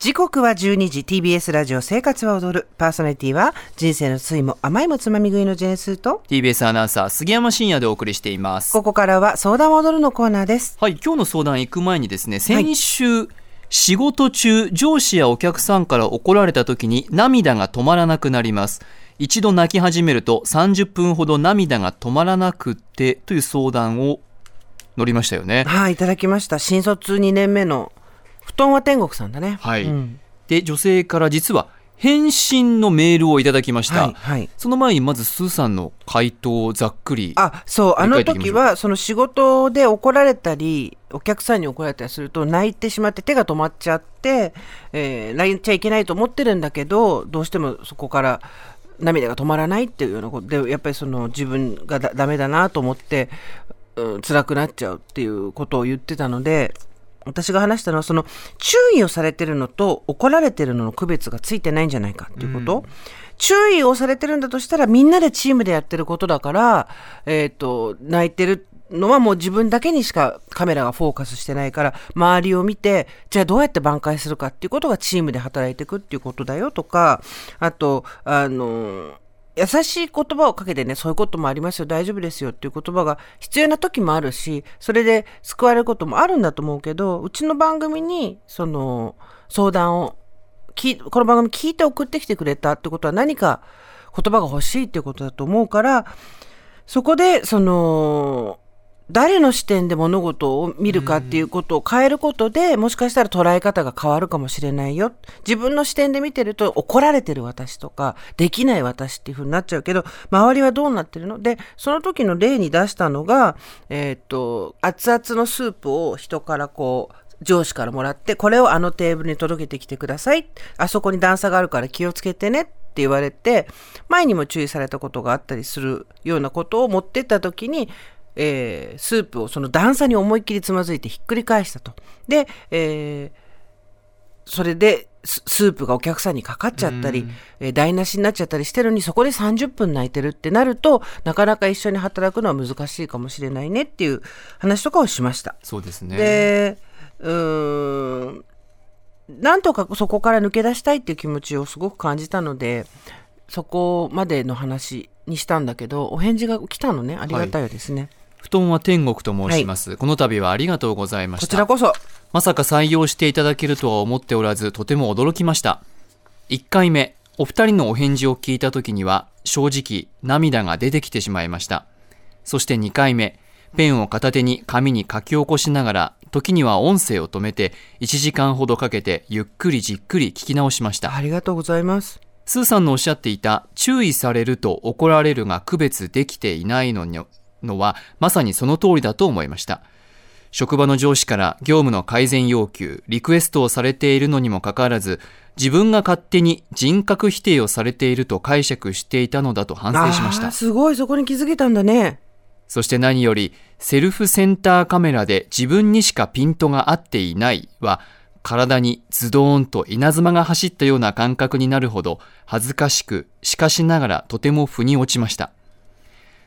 時刻は12時 TBS ラジオ生活は踊る。パーソナリティは人生の酸いも甘いもつまみ食いのジェーンスーと TBS アナウンサー杉山真也でお送りしています。ここからは相談は踊るのコーナーです。はい今日の相談行く前にですね先週、仕事中上司やお客さんから怒られた時に涙が止まらなくなります。一度泣き始めると30分ほど涙が止まらなくってという相談を乗りましたよね。はいいただきました。新卒2年目の布団は天国さんだね。はい、うん。で女性から実は返信のメールをいただきました、はいはい。その前にまずスーさんの回答をざっくりあそうあの時はその仕事で怒られたりお客さんに怒られたりすると泣いてしまって手が止まっちゃって、えー泣いちゃいけないと思ってるんだけどどうしてもそこから涙が止まらないっていうようなことでやっぱりその自分がだダメだなと思って、うん、辛くなっちゃうっていうことを言ってたので私が話したのはその注意をされてるのと怒られてるのの区別がついてないんじゃないかっていうこと、注意をされてるんだとしたらみんなでチームでやってることだから、えっ、と、泣いてるのはもう自分だけにしかカメラがフォーカスしてないから、周りを見て、じゃあどうやって挽回するかっていうことがチームで働いていくっていうことだよとか、あと、あの、優しい言葉をかけてね、そういうこともありますよ、大丈夫ですよっていう言葉が必要な時もあるし、それで救われることもあるんだと思うけど、うちの番組に、その、相談をこの番組聞いて送ってきてくれたってことは何か言葉が欲しいっていうことだと思うから、そこで、その、誰の視点で物事を見るかっていうことを変えることで、もしかしたら捉え方が変わるかもしれないよ。自分の視点で見てると怒られてる私とか、できない私っていう風になっちゃうけど、周りはどうなってるの？で、その時の例に出したのが、えーっと、熱々のスープを人からこう、上司からもらって、これをあのテーブルに届けてきてください。あそこに段差があるから気をつけてねって言われて、前にも注意されたことがあったりするようなことを持ってった時に、えースープをその段差に思いっきりつまずいてひっくり返したと。で、えーそれでススープがお客さんにかかっちゃったり、えー台無しになっちゃったりしてるのにそこで30分泣いてるってなるとなかなか一緒に働くのは難しいかもしれないねっていう話とかをしました。そうですねでうーんなんとかそこから抜け出したいっていう気持ちをすごく感じたのでそこまでの話にしたんだけどお返事が来たのねありがたいですね、布団は天国と申します、この度はありがとうございました。こちらこそ。まさか採用していただけるとは思っておらずとても驚きました。1回目お二人のお返事を聞いた時には正直涙が出てきてしまいました。そして2回目ペンを片手に紙に書き起こしながら時には音声を止めて1時間ほどかけてゆっくりじっくり聞き直しました。ありがとうございます。スーさんのおっしゃっていた注意されると怒られるが区別できていないのにのはまさにその通りだと思いました。職場の上司から業務の改善要求、リクエストをされているのにもかかわらず、自分が勝手に人格否定をされていると解釈していたのだと反省しました。すごいそこに気づけたんだねそして何より、セルフセンターカメラで自分にしかピントが合っていないは、体にズドーンと稲妻が走ったような感覚になるほど恥ずかしく、しかしながらとても腑に落ちました。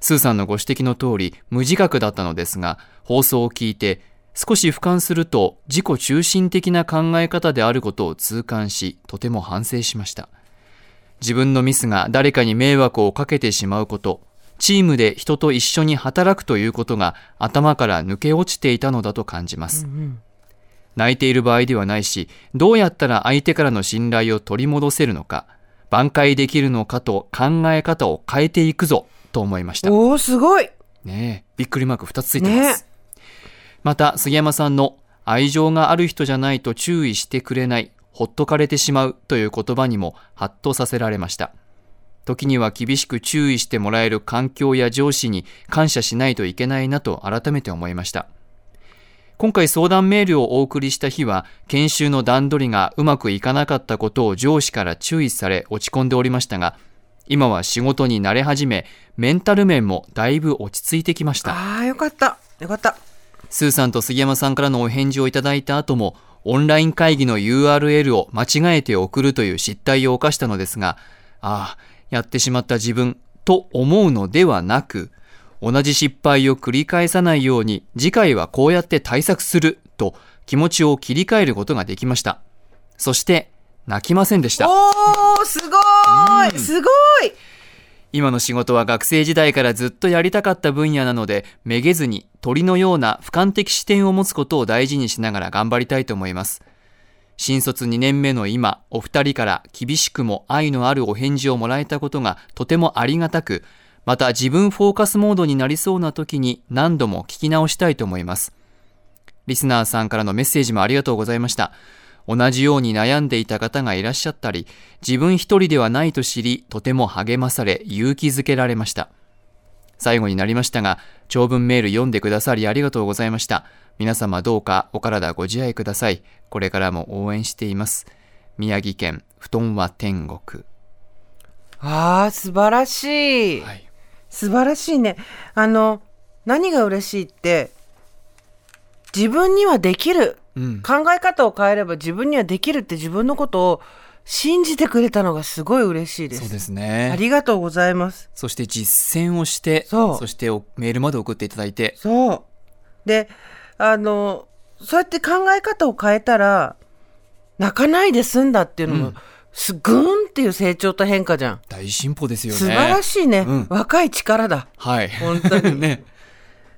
スーさんのご指摘の通り無自覚だったのですが、放送を聞いて少し俯瞰すると自己中心的な考え方であることを痛感し、とても反省しました。自分のミスが誰かに迷惑をかけてしまうこと、チームで人と一緒に働くということが頭から抜け落ちていたのだと感じます。泣いている場合ではないし、どうやったら相手からの信頼を取り戻せるのか、挽回できるのかと考え方を変えていくぞ、と思いました。おおすごいねえ、びっくりマーク2つついてます。また、杉山さんの愛情がある人じゃないと注意してくれない、ほっとかれてしまうという言葉にもハッとさせられました。時には厳しく注意してもらえる環境や上司に感謝しないといけないなと改めて思いました。今回相談メールをお送りした日は、研修の段取りがうまくいかなかったことを上司から注意され落ち込んでおりましたが、今は仕事に慣れ始め、メンタル面もだいぶ落ち着いてきました。ああよかったよかったスーさんと杉山さんからのお返事をいただいた後も、オンライン会議の URL を間違えて送るという失態を犯したのですが、ああ、やってしまった自分と思うのではなく、同じ失敗を繰り返さないように次回はこうやって対策すると気持ちを切り替えることができました。そして泣きませんでしたおーすごーいすごい今の仕事は学生時代からずっとやりたかった分野なので、めげずに鳥のような俯瞰的視点を持つことを大事にしながら頑張りたいと思います。新卒2年目の今、お二人から厳しくも愛のあるお返事をもらえたことがとてもありがたく、また自分フォーカスモードになりそうな時に何度も聞き直したいと思います。リスナーさんからのメッセージもありがとうございました。同じように悩んでいた方がいらっしゃったり、自分一人ではないと知り、とても励まされ、勇気づけられました。最後になりましたが、長文メール読んでくださりありがとうございました。皆様どうかお体ご自愛ください。これからも応援しています。宮城県、布団は天国。あー素晴らしい、はい。素晴らしいねあの何が嬉しいって自分にはできるうん。考え方を変えれば自分にはできるって自分のことを信じてくれたのがすごい嬉しいです。そうですあね。りがとうございます。そして実践をして、そう。しておメールまで送っていただいて、そう。であのそうやって考え方を変えたら泣かないで済んだっていうのも、うん。すぐーんっていう成長と変化じゃん。大進歩ですよね。素晴らしいね、うん。若い力だ。はい。本当に。ね。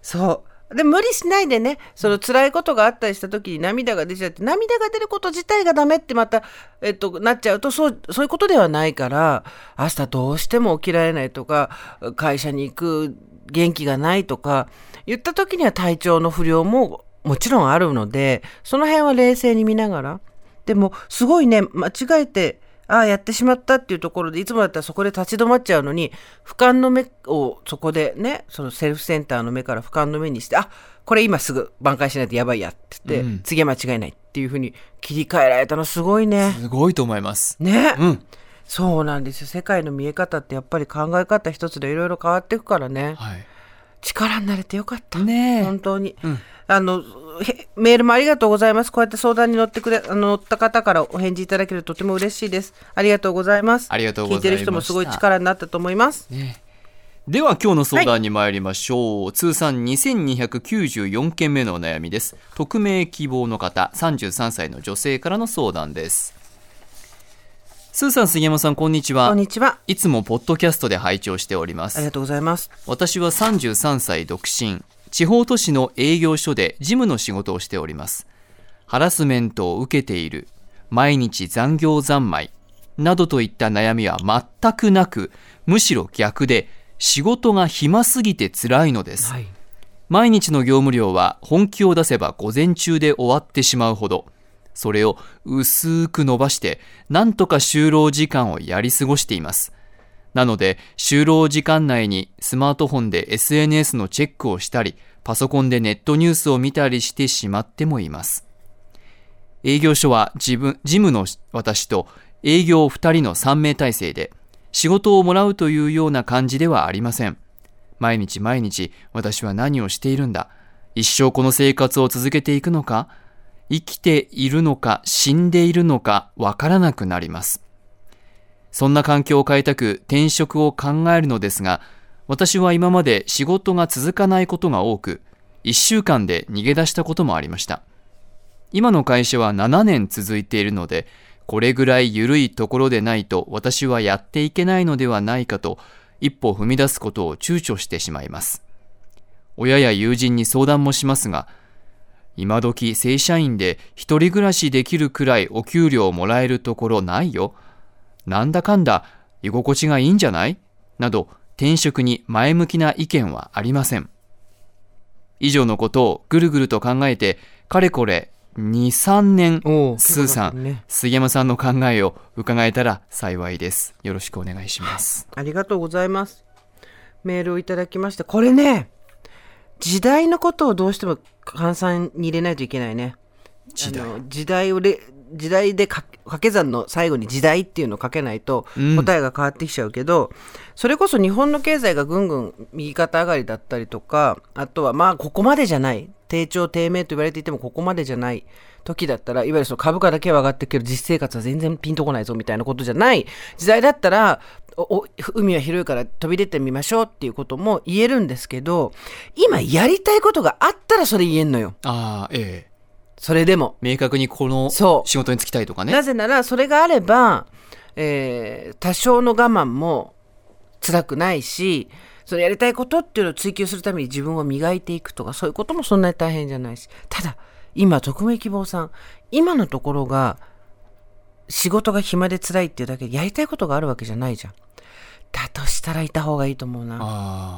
そうで無理しないでねその辛いことがあったりした時に涙が出ちゃって涙が出ること自体がダメってまた、えっと、なっちゃうとそうそういうことではないから明日どうしても起きられないとか会社に行く元気がないとか言った時には体調の不良ももちろんあるのでその辺は冷静に見ながらでもすごいね間違えてああやってしまったっていうところでいつもだったらそこで立ち止まっちゃうのに俯瞰の目をそこでねそのセルフセンターの目から俯瞰の目にしてあこれ今すぐ挽回しないとやばいやって言って、うん次は間違いないっていうふうに切り替えられたのすごいね。すごいと思います。ね、うん。そうなんですよ世界の見え方ってやっぱり考え方一つでいろいろ変わっていくからねはい。力になれてよかった。ねえ本当に、うんあのへメールもありがとうございます。こうやって相談に乗ってくれあの乗った方からお返事いただけるととても嬉しいです。ありがとうございます。ありがとうございました。聞いてる人もすごい力になったと思います。ね。では今日の相談に参りましょう、通算2294件目のお悩みです。匿名希望の方33歳の女性からの相談です。スーさん杉山さんこんにちこはんにちは。いつもポッドキャストで拝聴しております。ありがとうございます。私は33歳独身地方都市の営業所で事務の仕事をしております。ハラスメントを受けている毎日残業三昧などといった悩みは全くなくむしろ逆で仕事が暇すぎて辛いのです。はい。毎日の業務量は本気を出せば午前中で終わってしまうほどそれを薄く伸ばしてなんとか就労時間をやり過ごしていますなので就労時間内にスマートフォンで SNS のチェックをしたりパソコンでネットニュースを見たりしてしまってもいます。営業所は自分事務の私と営業2人の3名体制で仕事をもらうというような感じではありません。毎日毎日私は何をしているんだ一生この生活を続けていくのか生きているのか死んでいるのかわからなくなります。そんな環境を変えたく転職を考えるのですが私は今まで仕事が続かないことが多く1週間で逃げ出したこともありました。今の会社は7年続いているのでこれぐらい緩いところでないと私はやっていけないのではないかと一歩踏み出すことを躊躇してしまいます。親や友人に相談もしますが今時正社員で一人暮らしできるくらいお給料をもらえるところないよ。なんだかんだ居心地がいいんじゃない？など転職に前向きな意見はありません。以上のことをぐるぐると考えてかれこれ23年スーさん、ね。杉山さんの考えを伺えたら幸いです。よろしくお願いします。ありがとうございます。メールをいただきました。これね時代のことをどうしても換算に入れないといけないね。時代。時代をれ時代でか掛け算の最後に時代っていうのをかけないとうん。答えが変わってきちゃうけど、それこそ日本の経済がぐんぐん右肩上がりだったりとかあとはまあここまでじゃない低調低迷と言われていてもここまでじゃない時だったらいわゆるその株価だけは上がってるけど実生活は全然ピンとこないぞみたいなことじゃない。時代だったらおお海は広いから飛び出てみましょうっていうことも言えるんですけど今やりたいことがあったらそれ言えんのよ。ああええそれでも。明確にこのそう。仕事に就きたいとかね。なぜならそれがあれば、えー多少の我慢も辛くないしそのやりたいことっていうのを追求するために自分を磨いていくとかそういうこともそんなに大変じゃないし。ただ今匿名希望さん今のところが仕事が暇で辛いっていうだけでやりたいことがあるわけじゃないじゃん。だとしたらいた方がいいと思うな。あ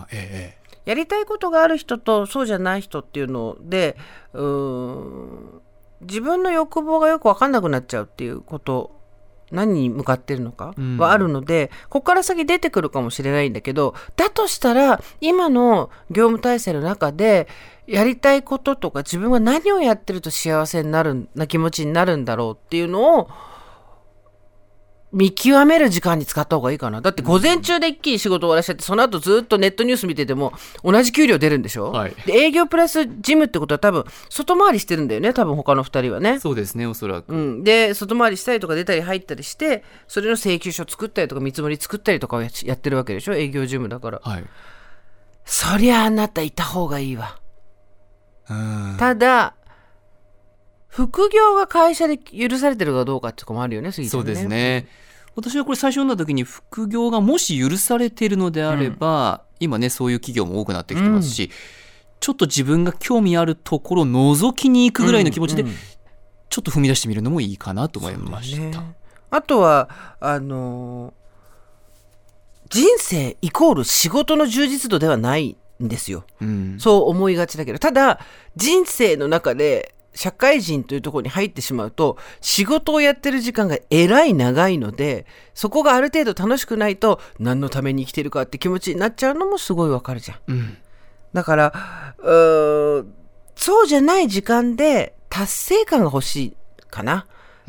あええやりたいことがある人とそうじゃない人っていうのでうーん自分の欲望がよく分かんなくなっちゃうっていうこと何に向かってるのかうん。はあるので、ここから先出てくるかもしれないんだけどだとしたら今の業務体制の中でやりたいこととか自分が何をやってると幸せになるな気持ちになるんだろうっていうのを見極める時間に使った方がいいかな。だって午前中で一気に仕事終わらしちゃって、その後ずっとネットニュース見てても同じ給料出るんでしょ、はい。で営業プラス事務ってことは多分外回りしてるんだよね、多分他の二人はね。そうですねおそらく、うん、で外回りしたりとか出たり入ったりしてそれの請求書作ったりとか見積もり作ったりとかをややってるわけでしょ？営業事務だから。はい。そりゃあなたいた方がいいわ。うん。ただ副業が会社で許されてるかどうかってとこもあるよね杉ちゃんそうですね。私はこれ最初読んだ時に副業がもし許されているのであれば、今ねそういう企業も多くなってきてますし、ちょっと自分が興味あるところを覗きに行くぐらいの気持ちで、うん。うんちょっと踏み出してみるのもいいかなと思いました。ね。あとはあのー人生イコール仕事の充実度ではないんですよ。うん。そう思いがちだけど。ただ人生の中で社会人というところに入ってしまうと仕事をやってる時間がえらい長いのでそこがある程度楽しくないと何のために生きてるかって気持ちになっちゃうのもすごいわかるじゃん。うんだからうーんそうじゃない時間で達成感が欲しいかな。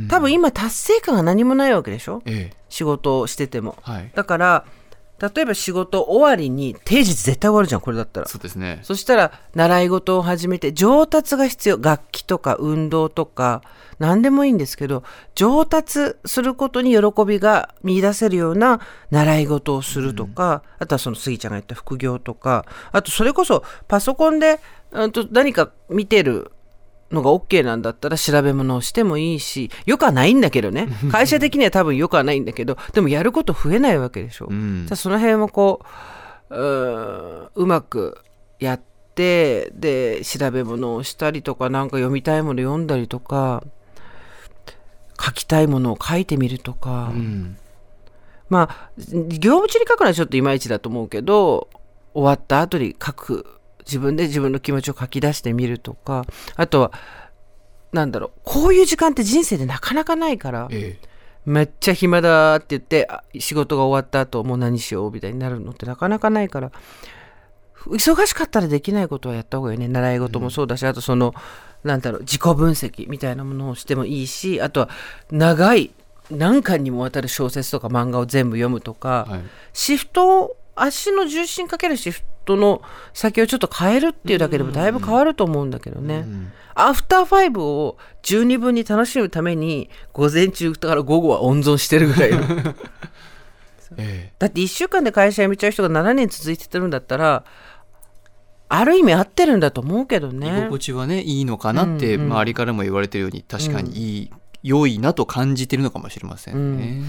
多分今達成感が何もないわけでしょ？ええ仕事をしてても。はい、だから例えば仕事終わりに定時絶対終わるじゃんこれだったら。そうですね。そしたら習い事を始めて上達が必要楽器とか運動とか何でもいいんですけど上達することに喜びが見出せるような習い事をするとか、あとはその杉ちゃんが言った副業とかあとそれこそパソコンで、うん、と何か見てるのが OK なんだったら調べ物をしてもいいしよくはないんだけどね。会社的には多分よくはないんだけどでもやること増えないわけでしょ。うん。じゃあその辺もこうううまくやってで調べ物をしたりとかなんか読みたいもの読んだりとか書きたいものを書いてみるとか、うん。まあ業務中に書くのはちょっといまいちだと思うけど終わった後に書く自分で自分の気持ちを書き出してみるとかあとはなんだろうこういう時間って人生でなかなかないから。えめっちゃ暇だって言ってあ仕事が終わった後もう何しようみたいになるのってなかなかないから忙しかったらできないことはやった方がいいね。習い事もそうだし、あとそのなんだろう自己分析みたいなものをしてもいいしあとは長い何巻にもわたる小説とか漫画を全部読むとか、えはい、シフトを足の重心かけるシフトの先をちょっと変えるっていうだけでもだいぶ変わると思うんだけどね。うんアフターファイブを十二分に楽しむために午前中から午後は温存してるぐらいの。えだって1週間で会社辞めちゃう人が7年続いててるんだったらある意味合ってるんだと思うけどえ居ね心地はねいいのかなってうんうん。周りからも言われてるように確かにいい、良いなと感じてるのかもしれませんね。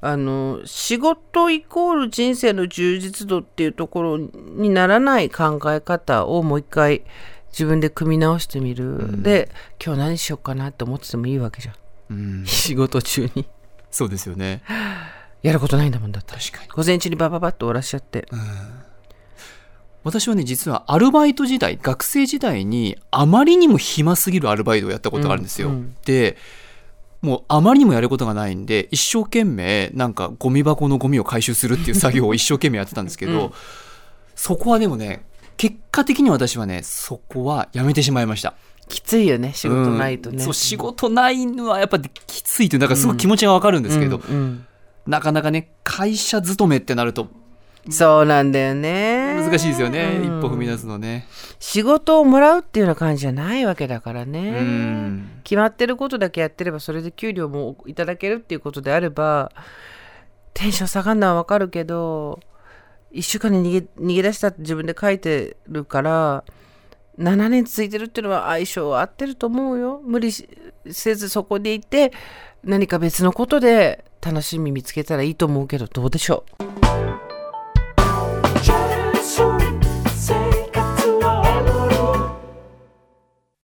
あの仕事イコール人生の充実度っていうところにならない考え方をもう一回自分で組み直してみる、で今日何しようかなって思っててもいいわけじゃん。うん、仕事中に。そうですよね。やることないんだもんだったら確かに。午前中にバババッと終わらしちゃって、私はね実はアルバイト時代学生時代にあまりにも暇すぎるアルバイトをやったことがあるんですよ。うんうん。でもうあまりにもやることがないんで一生懸命なんかゴミ箱のゴミを回収するっていう作業を一生懸命やってたんですけど、うん。そこはでもね結果的に私はねそこはやめてしまいました。きついよね仕事ないとね、うん。そう仕事ないのはやっぱきついというなんかすごい気持ちがわかるんですけど、うんうん。なかなかね会社勤めってなるとそうなんだよね。難しいですよね、うん。一歩踏み出すのね。仕事をもらうっていうような感じじゃないわけだからうね、ん。決まってることだけやってればそれで給料もいただけるっていうことであればテンション下がるのはわかるけど1週間に逃げ逃げ出したって自分で書いてるから7年続いてるっていうのは相性合ってると思うよ。無理せずそこでいて何か別のことで楽しみ見つけたらいいと思うけどどうでしょう？